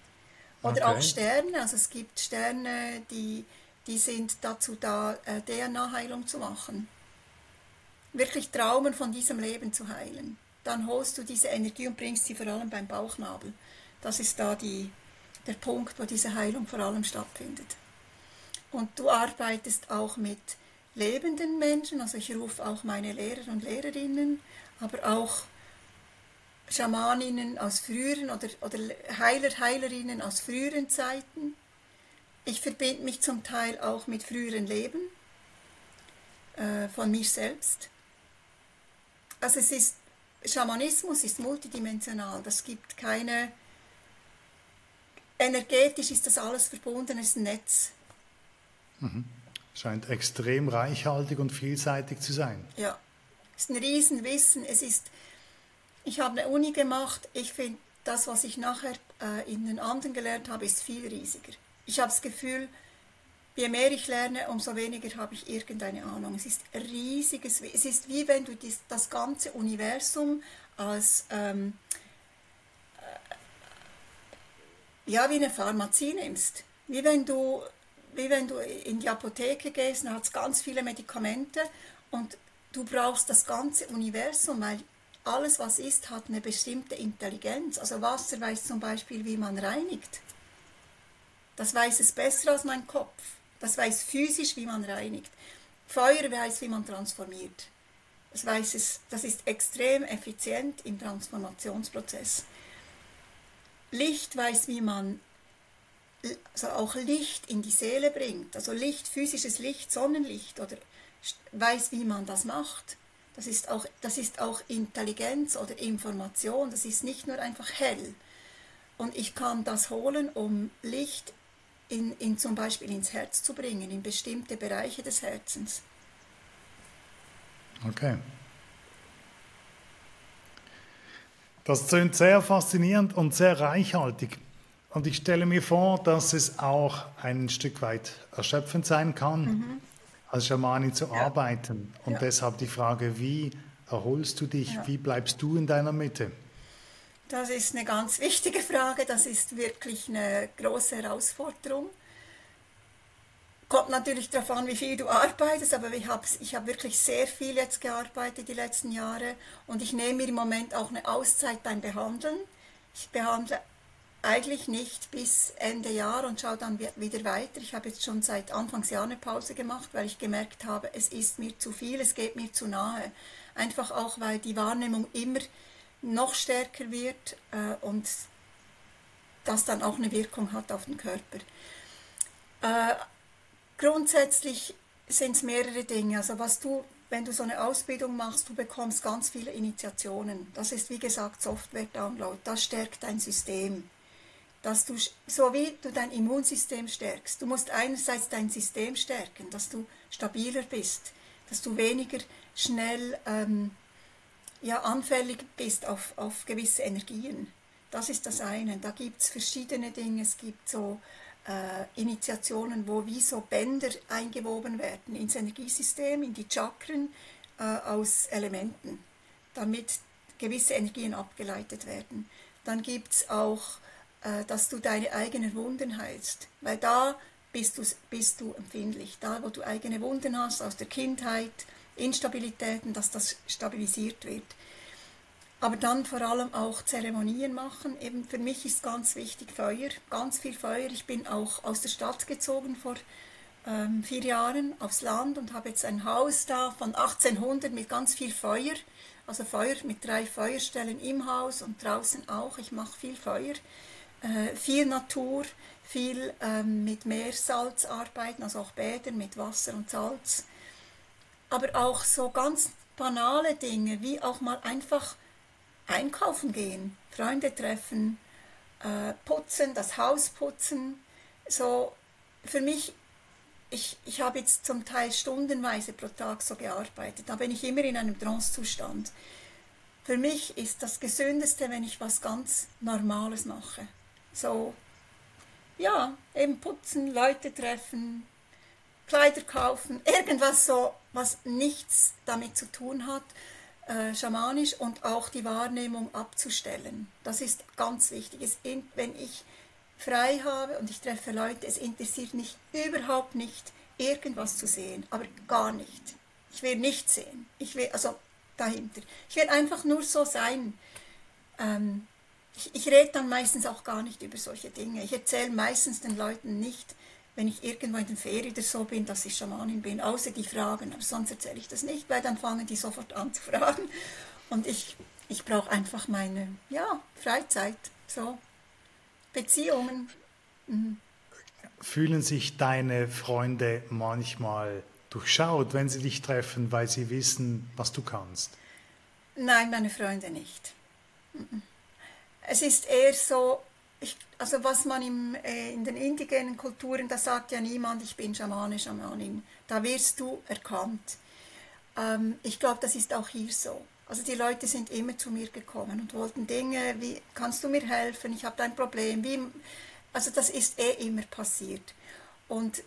Oder okay. auch Sterne, also es gibt Sterne, die, die sind dazu da, äh, DNA-Heilung zu machen wirklich Traumen von diesem Leben zu heilen. Dann holst du diese Energie und bringst sie vor allem beim Bauchnabel. Das ist da die, der Punkt, wo diese Heilung vor allem stattfindet. Und du arbeitest auch mit lebenden Menschen, also ich rufe auch meine Lehrer und Lehrerinnen, aber auch Schamaninnen aus früheren oder, oder Heiler, Heilerinnen aus früheren Zeiten. Ich verbinde mich zum Teil auch mit früheren Leben äh, von mir selbst. Also es ist, Schamanismus ist multidimensional. Das gibt keine, energetisch ist das alles verbunden, es ist ein Netz. Mhm. Scheint extrem reichhaltig und vielseitig zu sein. Ja, es ist ein Riesenwissen. Es ist, ich habe eine Uni gemacht, ich finde, das, was ich nachher äh, in den anderen gelernt habe, ist viel riesiger. Ich habe das Gefühl, je mehr ich lerne, umso weniger habe ich irgendeine Ahnung. Es ist riesiges, es ist wie wenn du dies, das ganze Universum als ähm, äh, ja wie eine Pharmazie nimmst. Wie wenn du wie wenn du in die Apotheke gehst, und hast ganz viele Medikamente und du brauchst das ganze Universum, weil alles, was ist, hat eine bestimmte Intelligenz. Also Wasser weiß zum Beispiel, wie man reinigt. Das weiß es besser als mein Kopf. Das weiß physisch, wie man reinigt. Feuer weiß, wie man transformiert. Das, weiß es, das ist extrem effizient im Transformationsprozess. Licht weiß, wie man also auch Licht in die Seele bringt. Also Licht, physisches Licht, Sonnenlicht oder weiß, wie man das macht. Das ist auch, das ist auch Intelligenz oder Information. Das ist nicht nur einfach hell. Und ich kann das holen, um Licht in, in zum Beispiel ins Herz zu bringen, in bestimmte Bereiche des Herzens. Okay. Das klingt sehr faszinierend und sehr reichhaltig. Und ich stelle mir vor, dass es auch ein Stück weit erschöpfend sein kann, mhm. Als Schamanin zu ja. arbeiten. Und ja. deshalb die Frage, wie erholst du dich? Ja. Wie bleibst du in deiner Mitte? Das ist eine ganz wichtige Frage. Das ist wirklich eine große Herausforderung. Kommt natürlich darauf an, wie viel du arbeitest, aber ich habe ich hab wirklich sehr viel jetzt gearbeitet die letzten Jahre und ich nehme mir im Moment auch eine Auszeit beim Behandeln. Ich behandle eigentlich nicht bis Ende Jahr und schaue dann wieder weiter. Ich habe jetzt schon seit Anfangsjahr eine Pause gemacht, weil ich gemerkt habe, es ist mir zu viel, es geht mir zu nahe. Einfach auch, weil die Wahrnehmung immer noch stärker wird äh, und das dann auch eine Wirkung hat auf den Körper. Äh, grundsätzlich sind es mehrere Dinge. Also was du, wenn du so eine Ausbildung machst, du bekommst ganz viele Initiationen. Das ist wie gesagt Software-Download. Das stärkt dein System. Dass du, so wie du dein Immunsystem stärkst. Du musst einerseits dein System stärken, dass du stabiler bist, dass du weniger schnell ähm, ja, anfällig bist auf, auf gewisse Energien. Das ist das eine. Da gibt es verschiedene Dinge. Es gibt so äh, Initiationen, wo wie so Bänder eingewoben werden ins Energiesystem, in die Chakren äh, aus Elementen, damit gewisse Energien abgeleitet werden. Dann gibt es auch, dass du deine eigenen Wunden heilst, weil da bist du, bist du empfindlich. Da, wo du eigene Wunden hast aus der Kindheit, Instabilitäten, dass das stabilisiert wird. Aber dann vor allem auch Zeremonien machen. Eben für mich ist ganz wichtig Feuer, ganz viel Feuer. Ich bin auch aus der Stadt gezogen vor ähm, vier Jahren aufs Land und habe jetzt ein Haus da von 1800 mit ganz viel Feuer. Also Feuer mit drei Feuerstellen im Haus und draußen auch. Ich mache viel Feuer, äh, viel Natur, viel ähm, mit Meersalz arbeiten, also auch Bäder mit Wasser und Salz aber auch so ganz banale Dinge, wie auch mal einfach einkaufen gehen, Freunde treffen, äh, putzen, das Haus putzen. So für mich, ich, ich habe jetzt zum Teil stundenweise pro Tag so gearbeitet, da bin ich immer in einem Trancezustand. Für mich ist das Gesündeste, wenn ich was ganz Normales mache. So, ja, eben putzen, Leute treffen, Kleider kaufen, irgendwas so, was nichts damit zu tun hat, äh, schamanisch und auch die Wahrnehmung abzustellen. Das ist ganz wichtig. Es, wenn ich frei habe und ich treffe Leute, es interessiert mich überhaupt nicht, irgendwas zu sehen, aber gar nicht. Ich will nicht sehen. Ich will, also dahinter. Ich will einfach nur so sein. Ähm, ich, ich rede dann meistens auch gar nicht über solche Dinge. Ich erzähle meistens den Leuten nicht, wenn ich irgendwo in den Ferien oder so bin, dass ich Schamanin bin, außer die fragen. Aber sonst erzähle ich das nicht, weil dann fangen die sofort an zu fragen. Und ich, ich brauche einfach meine ja, Freizeit, so Beziehungen. Mhm. Fühlen sich deine Freunde manchmal durchschaut, wenn sie dich treffen, weil sie wissen, was du kannst? Nein, meine Freunde nicht. Mhm. Es ist eher so, ich, also was man im, äh, in den indigenen Kulturen, da sagt ja niemand, ich bin Schamane, Schamanin. Da wirst du erkannt. Ähm, ich glaube, das ist auch hier so. Also die Leute sind immer zu mir gekommen und wollten Dinge, wie kannst du mir helfen? Ich habe ein Problem. Wie, also das ist eh immer passiert. Und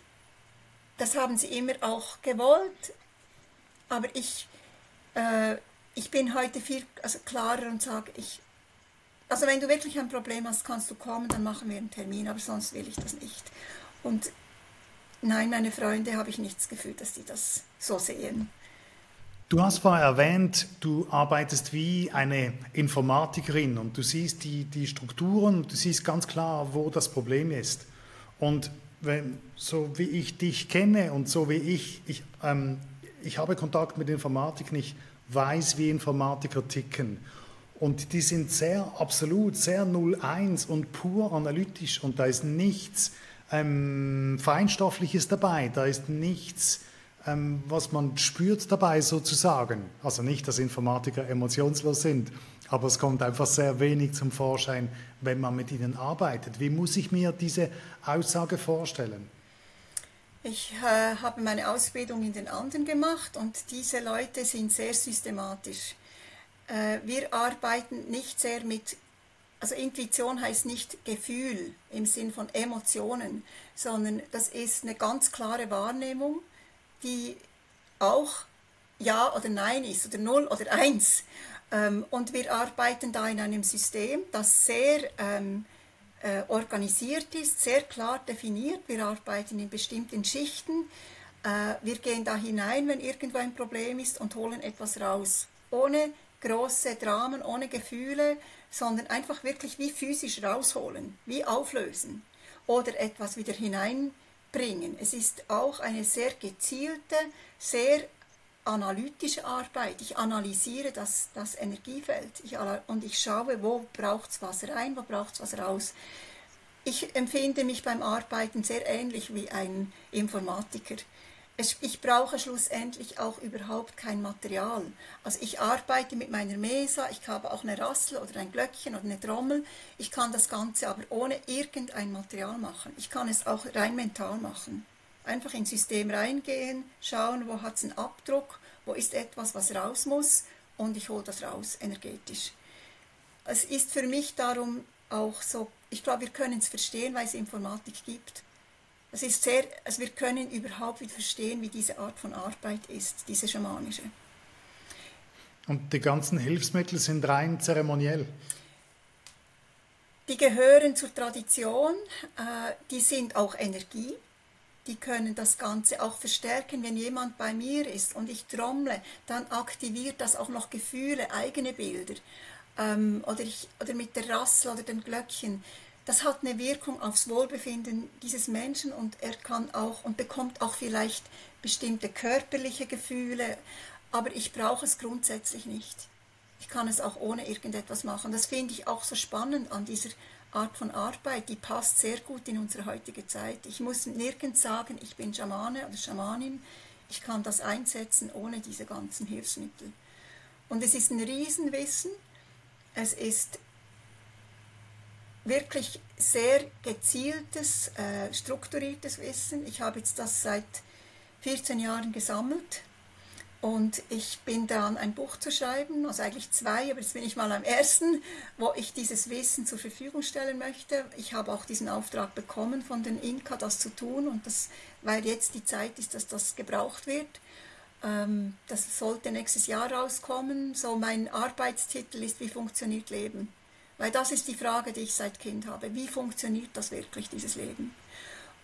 das haben sie immer auch gewollt. Aber ich, äh, ich bin heute viel also klarer und sage, ich also wenn du wirklich ein Problem hast, kannst du kommen, dann machen wir einen Termin, aber sonst will ich das nicht. Und nein, meine Freunde habe ich nichts gefühlt, dass die das so sehen. Du hast vorher erwähnt, du arbeitest wie eine Informatikerin und du siehst die, die Strukturen, du siehst ganz klar, wo das Problem ist. Und wenn, so wie ich dich kenne und so wie ich, ich, ähm, ich habe Kontakt mit Informatik, ich weiß, wie Informatiker ticken. Und die sind sehr absolut, sehr 01 und pur analytisch und da ist nichts ähm, Feinstoffliches dabei, da ist nichts, ähm, was man spürt dabei sozusagen. Also nicht, dass Informatiker emotionslos sind, aber es kommt einfach sehr wenig zum Vorschein, wenn man mit ihnen arbeitet. Wie muss ich mir diese Aussage vorstellen? Ich äh, habe meine Ausbildung in den Anden gemacht und diese Leute sind sehr systematisch. Äh, wir arbeiten nicht sehr mit, also Intuition heißt nicht Gefühl im Sinn von Emotionen, sondern das ist eine ganz klare Wahrnehmung, die auch Ja oder Nein ist oder Null oder Eins. Ähm, und wir arbeiten da in einem System, das sehr ähm, äh, organisiert ist, sehr klar definiert. Wir arbeiten in bestimmten Schichten. Äh, wir gehen da hinein, wenn irgendwo ein Problem ist und holen etwas raus. Ohne große Dramen, ohne Gefühle, sondern einfach wirklich wie physisch rausholen, wie auflösen oder etwas wieder hineinbringen. Es ist auch eine sehr gezielte, sehr analytische Arbeit. Ich analysiere das, das Energiefeld ich, und ich schaue, wo braucht es was rein, wo braucht es was raus. Ich empfinde mich beim Arbeiten sehr ähnlich wie ein Informatiker. Ich brauche schlussendlich auch überhaupt kein Material. Also ich arbeite mit meiner Mesa, ich habe auch eine Rassel oder ein Glöckchen oder eine Trommel. Ich kann das Ganze aber ohne irgendein Material machen. Ich kann es auch rein mental machen. Einfach ins System reingehen, schauen, wo hat es einen Abdruck, wo ist etwas, was raus muss und ich hole das raus energetisch. Es ist für mich darum auch so, ich glaube, wir können es verstehen, weil es Informatik gibt. Es ist sehr, also wir können überhaupt wieder verstehen, wie diese Art von Arbeit ist, diese schamanische. Und die ganzen Hilfsmittel sind rein zeremoniell. Die gehören zur Tradition, äh, die sind auch Energie die können das Ganze auch verstärken. Wenn jemand bei mir ist und ich trommle, dann aktiviert das auch noch Gefühle, eigene Bilder. Ähm, oder, ich, oder mit der Rassel oder dem Glöckchen. Das hat eine Wirkung aufs Wohlbefinden dieses Menschen und er kann auch und bekommt auch vielleicht bestimmte körperliche Gefühle, aber ich brauche es grundsätzlich nicht. Ich kann es auch ohne irgendetwas machen. Das finde ich auch so spannend an dieser Art von Arbeit, die passt sehr gut in unsere heutige Zeit. Ich muss nirgends sagen, ich bin Schamane oder Schamanin. Ich kann das einsetzen ohne diese ganzen Hilfsmittel. Und es ist ein Riesenwissen. Es ist wirklich sehr gezieltes, äh, strukturiertes Wissen. Ich habe jetzt das seit 14 Jahren gesammelt und ich bin dran, ein Buch zu schreiben, also eigentlich zwei, aber jetzt bin ich mal am ersten, wo ich dieses Wissen zur Verfügung stellen möchte. Ich habe auch diesen Auftrag bekommen von den Inka, das zu tun, und das, weil jetzt die Zeit ist, dass das gebraucht wird. Ähm, das sollte nächstes Jahr rauskommen. So mein Arbeitstitel ist, wie funktioniert Leben? Weil das ist die Frage, die ich seit Kind habe. Wie funktioniert das wirklich, dieses Leben?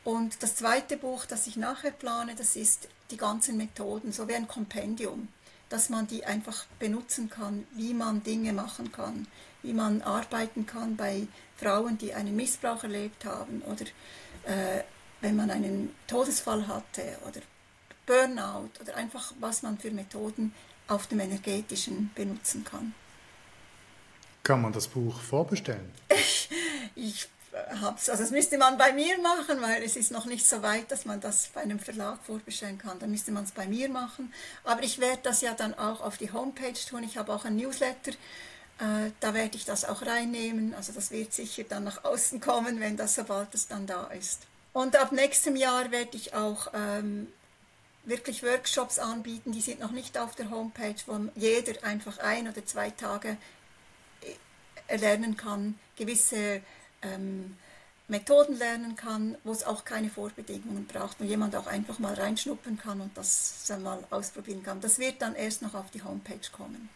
Und das zweite Buch, das ich nachher plane, das ist die ganzen Methoden, so wie ein Kompendium, dass man die einfach benutzen kann, wie man Dinge machen kann, wie man arbeiten kann bei Frauen, die einen Missbrauch erlebt haben oder äh, wenn man einen Todesfall hatte oder Burnout oder einfach was man für Methoden auf dem energetischen benutzen kann. Kann man das Buch vorbestellen? ich hab's, also das müsste man bei mir machen, weil es ist noch nicht so weit, dass man das bei einem Verlag vorbestellen kann. Dann müsste man es bei mir machen. Aber ich werde das ja dann auch auf die Homepage tun. Ich habe auch ein Newsletter. Äh, da werde ich das auch reinnehmen. Also das wird sicher dann nach außen kommen, wenn das, sobald es dann da ist. Und ab nächstem Jahr werde ich auch ähm, wirklich Workshops anbieten, die sind noch nicht auf der Homepage, wo jeder einfach ein oder zwei Tage erlernen kann, gewisse ähm, Methoden lernen kann, wo es auch keine Vorbedingungen braucht, wo jemand auch einfach mal reinschnuppern kann und das mal ausprobieren kann. Das wird dann erst noch auf die Homepage kommen.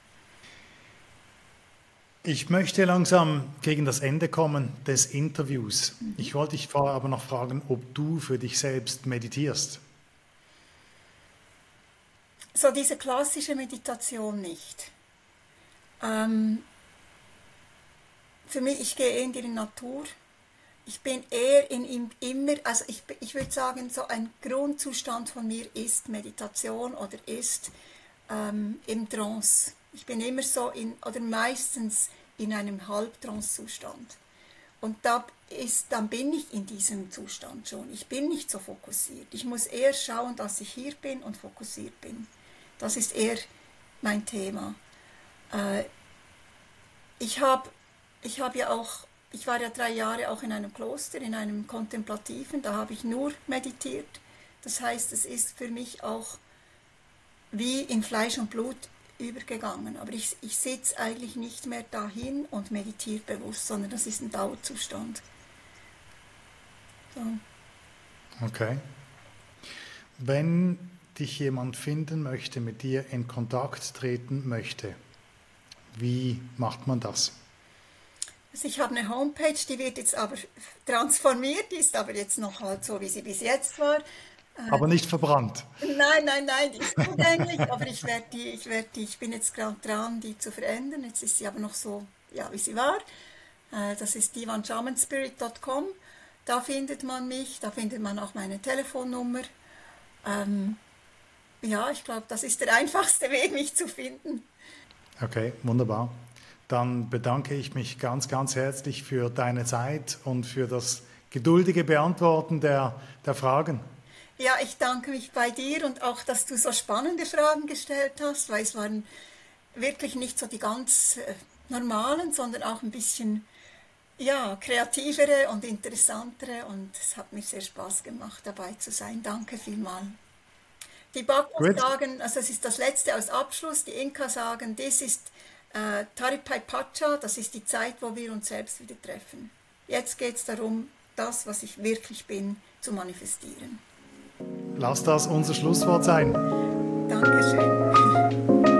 Ich möchte langsam gegen das Ende kommen des Interviews. Mhm. Ich wollte dich vorher aber noch fragen, ob du für dich selbst meditierst. So diese klassische Meditation nicht. Ähm, für mich, ich gehe in die Natur. ich bin eher in ihm immer, also ich, ich würde sagen, so ein Grundzustand von mir ist Meditation oder ist ähm, im Trance. Ich bin immer so in, oder meistens in einem Halbtrance-Zustand. Und da ist, dann bin ich in diesem Zustand schon. Ich bin nicht so fokussiert. Ich muss eher schauen, dass ich hier bin und fokussiert bin. Das ist eher mein Thema. Äh, ich habe ich hab ja auch, ich war ja drei Jahre auch in einem Kloster, in einem kontemplativen, da habe ich nur meditiert. Das heißt, es ist für mich auch wie in Fleisch und Blut übergegangen. Aber ich, ich sitze eigentlich nicht mehr dahin und meditiere bewusst, sondern das ist ein Dauerzustand. So. Okay. Wenn dich jemand finden möchte, mit dir in Kontakt treten möchte, wie macht man das? Also ich habe eine Homepage, die wird jetzt aber transformiert, die ist aber jetzt noch halt so, wie sie bis jetzt war. Aber nicht verbrannt. Nein, nein, nein, die ist zugänglich, aber ich werde die, ich werde die, ich bin jetzt gerade dran, die zu verändern. Jetzt ist sie aber noch so, ja, wie sie war. Äh, das ist divanshamanspirit.com. Da findet man mich, da findet man auch meine Telefonnummer. Ähm, ja, ich glaube, das ist der einfachste Weg, mich zu finden. Okay, wunderbar. Dann bedanke ich mich ganz, ganz herzlich für deine Zeit und für das geduldige Beantworten der, der Fragen. Ja, ich danke mich bei dir und auch, dass du so spannende Fragen gestellt hast, weil es waren wirklich nicht so die ganz äh, normalen, sondern auch ein bisschen ja, kreativere und interessantere und es hat mir sehr Spaß gemacht, dabei zu sein. Danke vielmals. Die Bakus sagen, also es ist das letzte als Abschluss, die Inka sagen, das ist äh, Taripai Pacha, das ist die Zeit, wo wir uns selbst wieder treffen. Jetzt geht es darum, das, was ich wirklich bin, zu manifestieren. Lass das unser Schlusswort sein. Dankeschön.